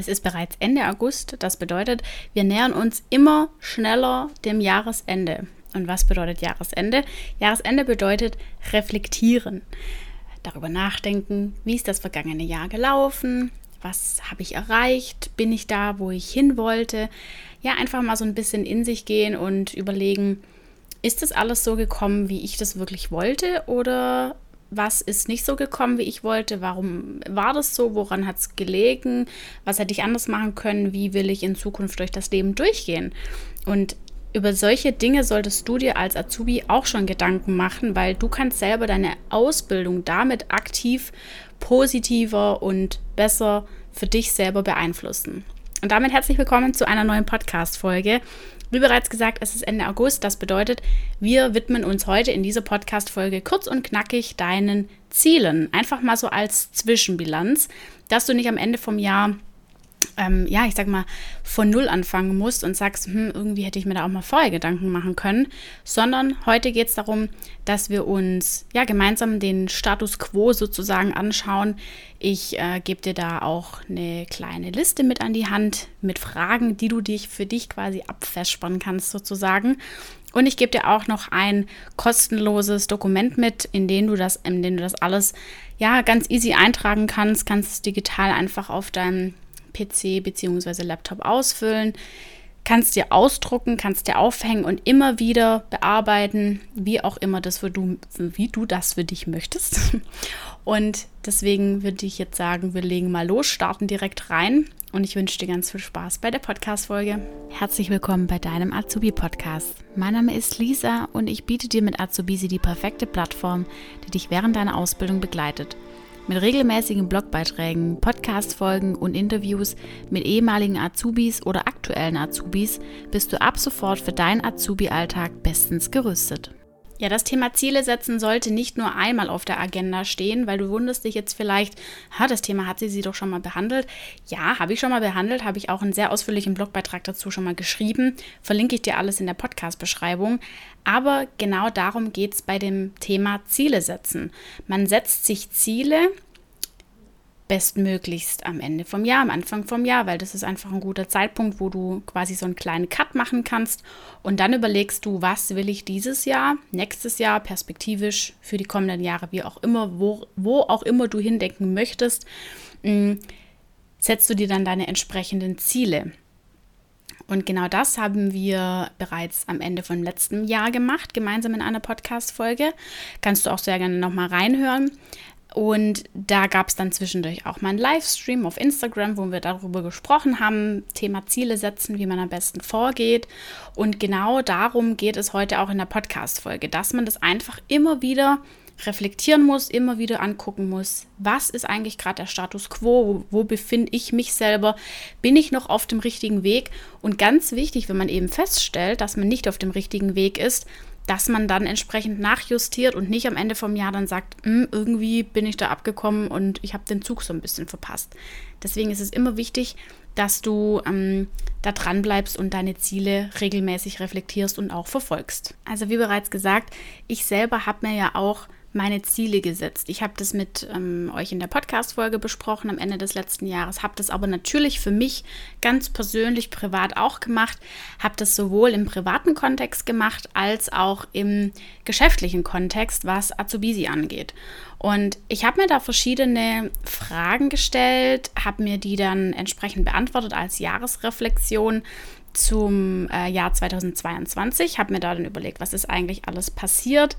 Es ist bereits Ende August. Das bedeutet, wir nähern uns immer schneller dem Jahresende. Und was bedeutet Jahresende? Jahresende bedeutet reflektieren, darüber nachdenken, wie ist das vergangene Jahr gelaufen, was habe ich erreicht, bin ich da, wo ich hin wollte. Ja, einfach mal so ein bisschen in sich gehen und überlegen, ist das alles so gekommen, wie ich das wirklich wollte oder was ist nicht so gekommen, wie ich wollte, warum war das so, woran hat es gelegen, was hätte ich anders machen können, wie will ich in Zukunft durch das Leben durchgehen. Und über solche Dinge solltest du dir als Azubi auch schon Gedanken machen, weil du kannst selber deine Ausbildung damit aktiv positiver und besser für dich selber beeinflussen. Und damit herzlich willkommen zu einer neuen Podcast-Folge. Wie bereits gesagt, es ist Ende August. Das bedeutet, wir widmen uns heute in dieser Podcast-Folge kurz und knackig deinen Zielen. Einfach mal so als Zwischenbilanz, dass du nicht am Ende vom Jahr ähm, ja, ich sag mal, von Null anfangen musst und sagst, hm, irgendwie hätte ich mir da auch mal vorher Gedanken machen können, sondern heute geht es darum, dass wir uns ja gemeinsam den Status quo sozusagen anschauen. Ich äh, gebe dir da auch eine kleine Liste mit an die Hand mit Fragen, die du dich für dich quasi abfestspannen kannst sozusagen. Und ich gebe dir auch noch ein kostenloses Dokument mit, in dem du das, in dem du das alles ja ganz easy eintragen kannst, kannst es digital einfach auf deinem PC bzw. Laptop ausfüllen, kannst dir ausdrucken, kannst dir aufhängen und immer wieder bearbeiten, wie auch immer das für du, wie du das für dich möchtest. Und deswegen würde ich jetzt sagen, wir legen mal los, starten direkt rein und ich wünsche dir ganz viel Spaß bei der Podcast-Folge. Herzlich willkommen bei deinem Azubi-Podcast. Mein Name ist Lisa und ich biete dir mit Azubisi die perfekte Plattform, die dich während deiner Ausbildung begleitet. Mit regelmäßigen Blogbeiträgen, Podcast-Folgen und Interviews mit ehemaligen Azubis oder aktuellen Azubis bist du ab sofort für deinen Azubi-Alltag bestens gerüstet. Ja, das Thema Ziele setzen sollte nicht nur einmal auf der Agenda stehen, weil du wunderst dich jetzt vielleicht, ha, das Thema hat sie sie doch schon mal behandelt. Ja, habe ich schon mal behandelt, habe ich auch einen sehr ausführlichen Blogbeitrag dazu schon mal geschrieben. Verlinke ich dir alles in der Podcast-Beschreibung. Aber genau darum geht es bei dem Thema Ziele setzen. Man setzt sich Ziele, bestmöglichst am Ende vom Jahr, am Anfang vom Jahr, weil das ist einfach ein guter Zeitpunkt, wo du quasi so einen kleinen Cut machen kannst und dann überlegst du, was will ich dieses Jahr, nächstes Jahr, perspektivisch für die kommenden Jahre, wie auch immer, wo, wo auch immer du hindenken möchtest, mh, mm, setzt du dir dann deine entsprechenden Ziele. Und genau das haben wir bereits am Ende von letztem Jahr gemacht, gemeinsam in einer Podcast-Folge. Kannst du auch sehr gerne nochmal reinhören. Und da gab es dann zwischendurch auch mal einen Livestream auf Instagram, wo wir darüber gesprochen haben, Thema Ziele setzen, wie man am besten vorgeht. Und genau darum geht es heute auch in der Podcast-Folge, dass man das einfach immer wieder reflektieren muss, immer wieder angucken muss, was ist eigentlich gerade der Status quo, wo, wo befinde ich mich selber, bin ich noch auf dem richtigen Weg? Und ganz wichtig, wenn man eben feststellt, dass man nicht auf dem richtigen Weg ist, dass man dann entsprechend nachjustiert und nicht am Ende vom Jahr dann sagt, hm, irgendwie bin ich da abgekommen und ich habe den Zug so ein bisschen verpasst. Deswegen ist es immer wichtig, dass du ähm, da dran bleibst und deine Ziele regelmäßig reflektierst und auch verfolgst. Also wie bereits gesagt, ich selber habe mir ja auch meine Ziele gesetzt. Ich habe das mit ähm, euch in der Podcast-Folge besprochen am Ende des letzten Jahres, habe das aber natürlich für mich ganz persönlich privat auch gemacht, habe das sowohl im privaten Kontext gemacht als auch im geschäftlichen Kontext, was Azubisi angeht. Und ich habe mir da verschiedene Fragen gestellt, habe mir die dann entsprechend beantwortet als Jahresreflexion zum äh, Jahr 2022, habe mir da dann überlegt, was ist eigentlich alles passiert,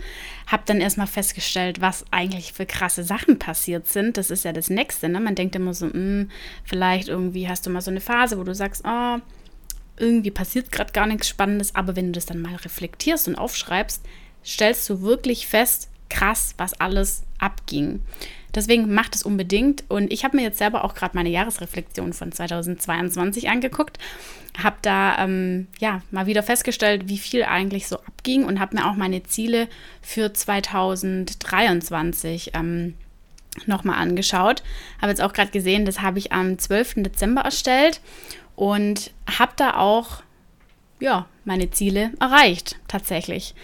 habe dann erstmal festgestellt, was eigentlich für krasse Sachen passiert sind. Das ist ja das Nächste. Ne? Man denkt immer so, mh, hm, vielleicht irgendwie hast du mal so eine Phase, wo du sagst, oh, irgendwie passiert gerade gar nichts Spannendes, aber wenn du das dann mal reflektierst und aufschreibst, stellst du wirklich fest, krass, was alles abging. Deswegen macht es unbedingt. Und ich habe mir jetzt selber auch gerade meine Jahresreflexion von 2022 angeguckt, habe da ähm, ja mal wieder festgestellt, wie viel eigentlich so abging und habe mir auch meine Ziele für 2023 ähm, nochmal angeschaut. Habe jetzt auch gerade gesehen, das habe ich am 12. Dezember erstellt und habe da auch ja meine Ziele erreicht tatsächlich.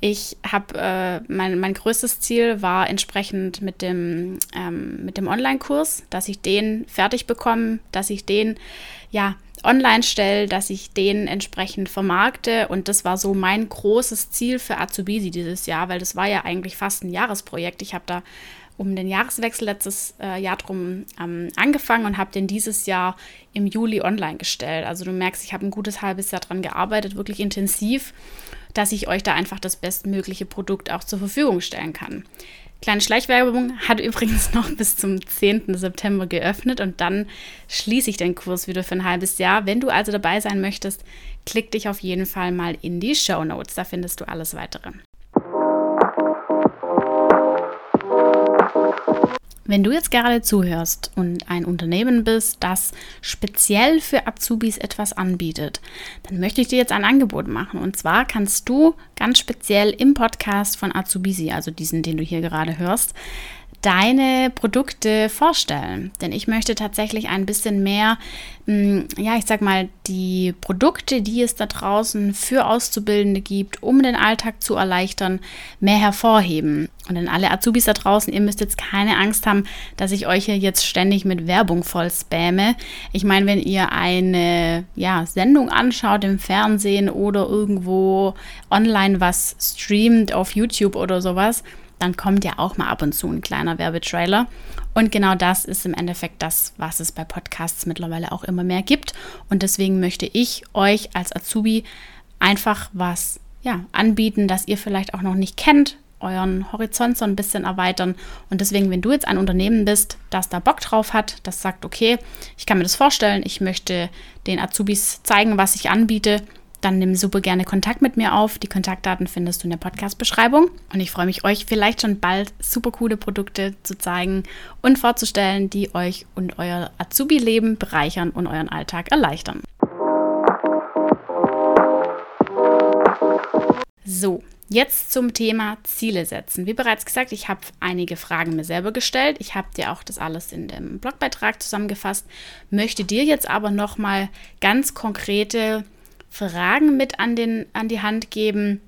Ich habe äh, mein, mein größtes Ziel war entsprechend mit dem, ähm, mit dem Online-Kurs, dass ich den fertig bekomme, dass ich den ja online stelle, dass ich den entsprechend vermarkte. Und das war so mein großes Ziel für Azubisi dieses Jahr, weil das war ja eigentlich fast ein Jahresprojekt. Ich habe da um den Jahreswechsel letztes äh, Jahr drum ähm, angefangen und habe den dieses Jahr im Juli online gestellt. Also du merkst, ich habe ein gutes halbes Jahr daran gearbeitet, wirklich intensiv, dass ich euch da einfach das bestmögliche Produkt auch zur Verfügung stellen kann. Kleine Schleichwerbung hat übrigens noch bis zum 10. September geöffnet und dann schließe ich den Kurs wieder für ein halbes Jahr. Wenn du also dabei sein möchtest, klick dich auf jeden Fall mal in die Show Notes, da findest du alles weitere. Wenn du jetzt gerade zuhörst und ein Unternehmen bist, das speziell für Azubis etwas anbietet, dann möchte ich dir jetzt ein Angebot machen. Und zwar kannst du ganz speziell im Podcast von Azubisi, also diesen, den du hier gerade hörst, deine Produkte vorstellen. Denn ich möchte tatsächlich ein bisschen mehr, hm, ja, ich sag mal, die Produkte, die es da draußen für Auszubildende gibt, um den Alltag zu erleichtern, mehr hervorheben. Und an alle Azubis da draußen, ihr müsst jetzt keine Angst haben, dass ich euch hier jetzt ständig mit Werbung voll spamme. Ich meine, wenn ihr eine ja, Sendung anschaut im Fernsehen oder irgendwo online was streamt auf YouTube oder sowas, dann kommt ja auch mal ab und zu ein kleiner Werbetrailer. Und genau das ist im Endeffekt das, was es bei Podcasts mittlerweile auch immer mehr gibt. Und deswegen möchte ich euch als Azubi einfach was ja, anbieten, das ihr vielleicht auch noch nicht kennt, euren Horizont so ein bisschen erweitern. Und deswegen, wenn du jetzt ein Unternehmen bist, das da Bock drauf hat, das sagt, okay, ich kann mir das vorstellen, ich möchte den Azubis zeigen, was ich anbiete, dann nimm super gerne Kontakt mit mir auf. Die Kontaktdaten findest du in der Podcast-Beschreibung. Und ich freue mich, euch vielleicht schon bald super coole Produkte zu zeigen und vorzustellen, die euch und euer Azubi-Leben bereichern und euren Alltag erleichtern. So, Jetzt zum Thema Ziele setzen. Wie bereits gesagt, ich habe einige Fragen mir selber gestellt. Ich habe dir auch das alles in dem Blogbeitrag zusammengefasst, möchte dir jetzt aber nochmal ganz konkrete Fragen mit an, den, an die Hand geben,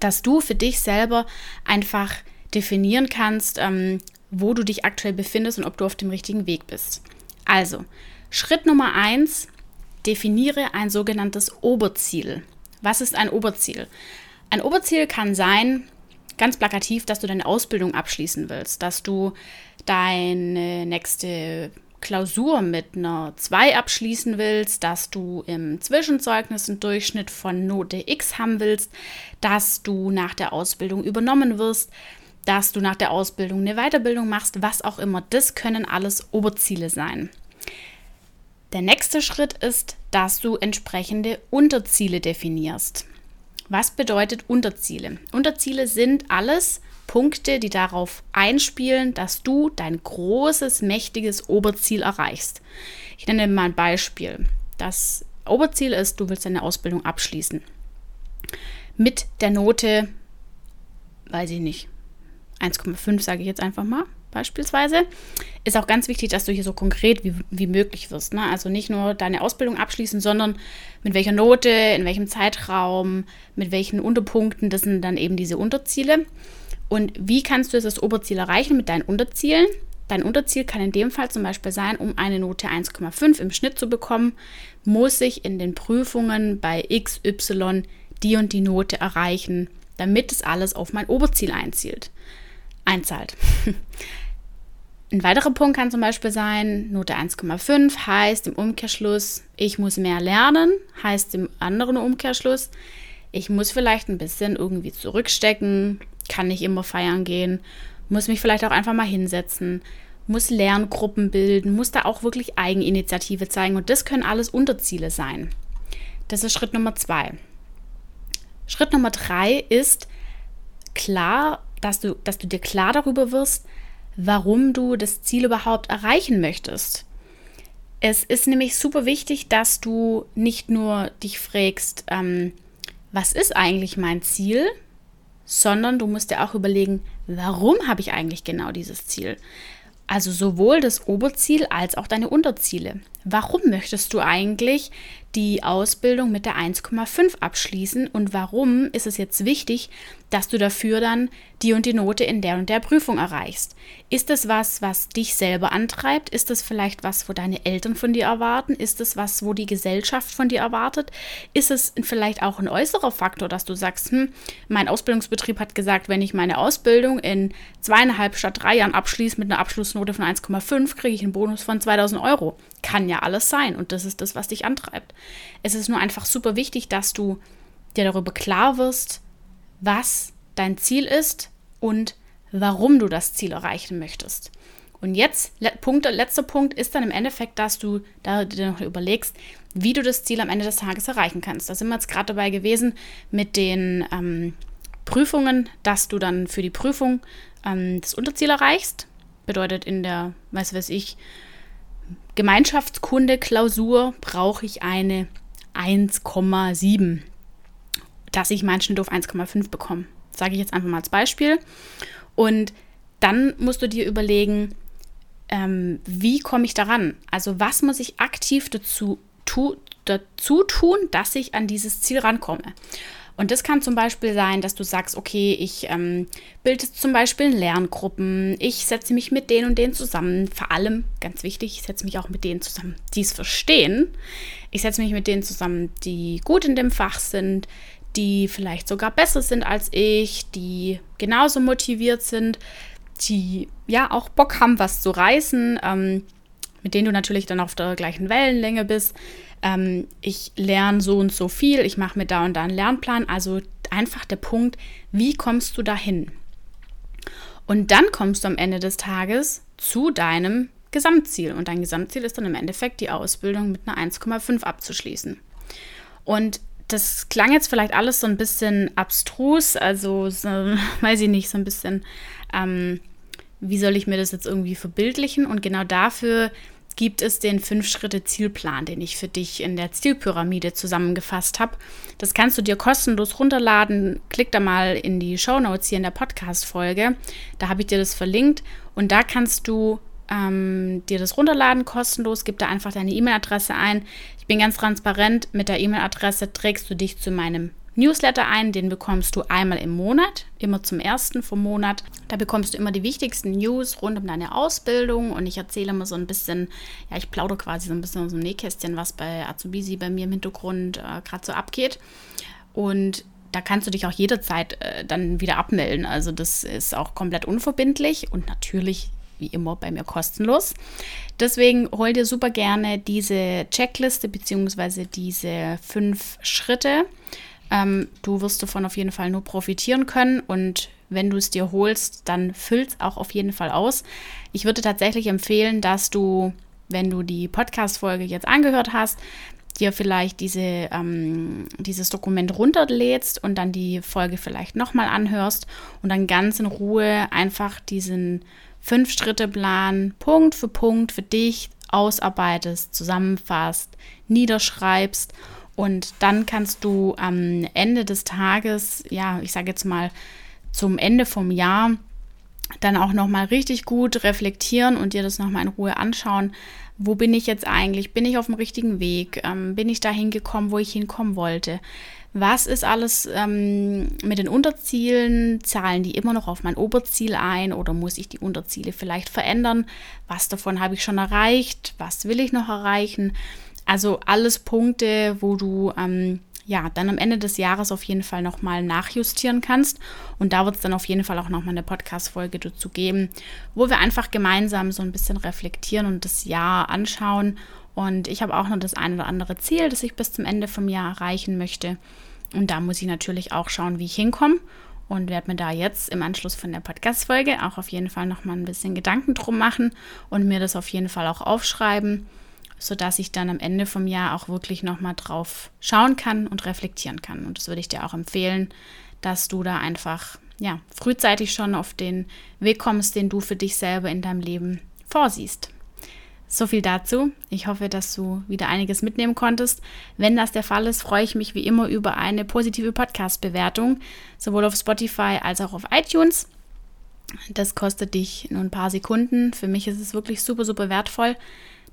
dass du für dich selber einfach definieren kannst, ähm, wo du dich aktuell befindest und ob du auf dem richtigen Weg bist. Also, Schritt Nummer eins, definiere ein sogenanntes Oberziel. Was ist ein Oberziel? Ein Oberziel kann sein, ganz plakativ, dass du deine Ausbildung abschließen willst, dass du deine nächste Klausur mit einer 2 abschließen willst, dass du im Zwischenzeugnis einen Durchschnitt von Note X haben willst, dass du nach der Ausbildung übernommen wirst, dass du nach der Ausbildung eine Weiterbildung machst, was auch immer. Das können alles Oberziele sein. Der nächste Schritt ist, dass du entsprechende Unterziele definierst. Was bedeutet Unterziele? Unterziele sind alles, Punkte, die darauf einspielen, dass du dein großes, mächtiges Oberziel erreichst. Ich nenne mal ein Beispiel. Das Oberziel ist, du willst deine Ausbildung abschließen. Mit der Note, weiß ich nicht, 1,5 sage ich jetzt einfach mal beispielsweise. Ist auch ganz wichtig, dass du hier so konkret wie, wie möglich wirst. Ne? Also nicht nur deine Ausbildung abschließen, sondern mit welcher Note, in welchem Zeitraum, mit welchen Unterpunkten. Das sind dann eben diese Unterziele. Und wie kannst du jetzt das Oberziel erreichen mit deinen Unterzielen? Dein Unterziel kann in dem Fall zum Beispiel sein, um eine Note 1,5 im Schnitt zu bekommen, muss ich in den Prüfungen bei X, Y die und die Note erreichen, damit es alles auf mein Oberziel einzielt. Einzahlt. Ein weiterer Punkt kann zum Beispiel sein, Note 1,5 heißt im Umkehrschluss, ich muss mehr lernen, heißt im anderen Umkehrschluss, ich muss vielleicht ein bisschen irgendwie zurückstecken, kann nicht immer feiern gehen, muss mich vielleicht auch einfach mal hinsetzen, muss Lerngruppen bilden, muss da auch wirklich Eigeninitiative zeigen und das können alles Unterziele sein. Das ist Schritt Nummer zwei. Schritt Nummer drei ist klar, dass du, dass du dir klar darüber wirst, warum du das Ziel überhaupt erreichen möchtest. Es ist nämlich super wichtig, dass du nicht nur dich fragst, ähm, was ist eigentlich mein Ziel, sondern du musst dir auch überlegen, warum habe ich eigentlich genau dieses Ziel? Also sowohl das Oberziel als auch deine Unterziele. warum möchtest du eigentlich die Ausbildung mit der 1,5 abschließen und warum ist es jetzt wichtig, dass du dafür dann die und die Note in der und der Prüfung erreichst? Ist es was, was dich selber antreibt? Ist es vielleicht was, wo deine Eltern von dir erwarten? Ist es was, wo die Gesellschaft von dir erwartet? Ist es vielleicht auch ein äußerer Faktor, dass du sagst, hm, mein Ausbildungsbetrieb hat gesagt, wenn ich meine Ausbildung in zweieinhalb statt drei Jahren abschließe mit einer Abschlussnote von 1,5, kriege ich einen Bonus von 2000 Euro. Kann ja alles sein und das ist das, was dich antreibt. Es ist nur einfach super wichtig, dass du dir darüber klar wirst, was dein Ziel ist und warum du das Ziel erreichen möchtest. Und jetzt, Punkt, letzter Punkt ist dann im Endeffekt, dass du da dir noch überlegst, wie du das Ziel am Ende des Tages erreichen kannst. Da sind wir jetzt gerade dabei gewesen mit den ähm, Prüfungen, dass du dann für die Prüfung ähm, das Unterziel erreichst. Bedeutet in der, was weiß ich, Gemeinschaftskunde Klausur brauche ich eine 1,7, dass ich meinen Schnitt auf 1,5 bekomme. Sage ich jetzt einfach mal als Beispiel. Und dann musst du dir überlegen, ähm, wie komme ich daran? Also was muss ich aktiv dazu, tu, dazu tun, dass ich an dieses Ziel rankomme? Und das kann zum Beispiel sein, dass du sagst, okay, ich ähm, bilde zum Beispiel Lerngruppen, ich setze mich mit denen und denen zusammen. Vor allem, ganz wichtig, ich setze mich auch mit denen zusammen, die es verstehen. Ich setze mich mit denen zusammen, die gut in dem Fach sind, die vielleicht sogar besser sind als ich, die genauso motiviert sind, die ja auch Bock haben, was zu reißen, ähm, mit denen du natürlich dann auf der gleichen Wellenlänge bist ähm, ich lerne so und so viel, ich mache mir da und da einen Lernplan. Also einfach der Punkt, wie kommst du dahin? Und dann kommst du am Ende des Tages zu deinem Gesamtziel. Und dein Gesamtziel ist dann im Endeffekt die Ausbildung mit einer 1,5 abzuschließen. Und das klang jetzt vielleicht alles so ein bisschen abstrus, also so, weiß ich nicht, so ein bisschen, ähm, wie soll ich mir das jetzt irgendwie verbildlichen? Und genau dafür gibt es den Fünf-Schritte-Zielplan, den ich für dich in der Zielpyramide zusammengefasst habe. Das kannst du dir kostenlos runterladen. Klick da mal in die Show Notes hier in der Podcast-Folge. Da habe ich dir das verlinkt und da kannst du ähm, dir das runterladen kostenlos. Gib da einfach deine E-Mail-Adresse ein. Ich bin ganz transparent. Mit der E-Mail-Adresse trägst du dich zu meinem Newsletter ein, den bekommst du einmal im Monat, immer zum ersten vom Monat. Da bekommst du immer die wichtigsten News rund um deine Ausbildung und ich erzähle immer so ein bisschen, ja, ich plaudere quasi so ein bisschen aus dem Nähkästchen, was bei Azubisi bei mir im Hintergrund äh, gerade so abgeht. Und da kannst du dich auch jederzeit äh, dann wieder abmelden. Also das ist auch komplett unverbindlich und natürlich wie immer bei mir kostenlos. Deswegen hol dir super gerne diese Checkliste bzw. diese fünf Schritte ähm, du wirst davon auf jeden Fall nur profitieren können und wenn du es dir holst, dann füllt es auch auf jeden Fall aus. Ich würde tatsächlich empfehlen, dass du, wenn du die Podcast-Folge jetzt angehört hast, dir vielleicht diese, ähm, dieses Dokument runterlädst und dann die Folge vielleicht nochmal anhörst und dann ganz in Ruhe einfach diesen Fünf-Schritte-Plan Punkt für Punkt für dich ausarbeitest, zusammenfasst, niederschreibst und dann kannst du am Ende des Tages, ja, ich sage jetzt mal zum Ende vom Jahr, dann auch nochmal richtig gut reflektieren und dir das nochmal in Ruhe anschauen. Wo bin ich jetzt eigentlich? Bin ich auf dem richtigen Weg? Ähm, bin ich dahin gekommen, wo ich hinkommen wollte? Was ist alles ähm, mit den Unterzielen? Zahlen die immer noch auf mein Oberziel ein oder muss ich die Unterziele vielleicht verändern? Was davon habe ich schon erreicht? Was will ich noch erreichen? Also alles Punkte, wo du ähm, ja dann am Ende des Jahres auf jeden Fall nochmal nachjustieren kannst. Und da wird es dann auf jeden Fall auch nochmal eine Podcast-Folge dazu geben, wo wir einfach gemeinsam so ein bisschen reflektieren und das Jahr anschauen. Und ich habe auch noch das ein oder andere Ziel, das ich bis zum Ende vom Jahr erreichen möchte. Und da muss ich natürlich auch schauen, wie ich hinkomme und werde mir da jetzt im Anschluss von der Podcast-Folge auch auf jeden Fall nochmal ein bisschen Gedanken drum machen und mir das auf jeden Fall auch aufschreiben sodass ich dann am Ende vom Jahr auch wirklich nochmal drauf schauen kann und reflektieren kann. Und das würde ich dir auch empfehlen, dass du da einfach ja, frühzeitig schon auf den Weg kommst, den du für dich selber in deinem Leben vorsiehst. So viel dazu. Ich hoffe, dass du wieder einiges mitnehmen konntest. Wenn das der Fall ist, freue ich mich wie immer über eine positive Podcast-Bewertung, sowohl auf Spotify als auch auf iTunes. Das kostet dich nur ein paar Sekunden. Für mich ist es wirklich super, super wertvoll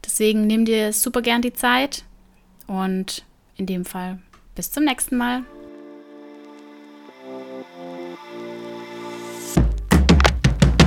Deswegen nimm dir super gern die Zeit und in dem Fall bis zum nächsten Mal.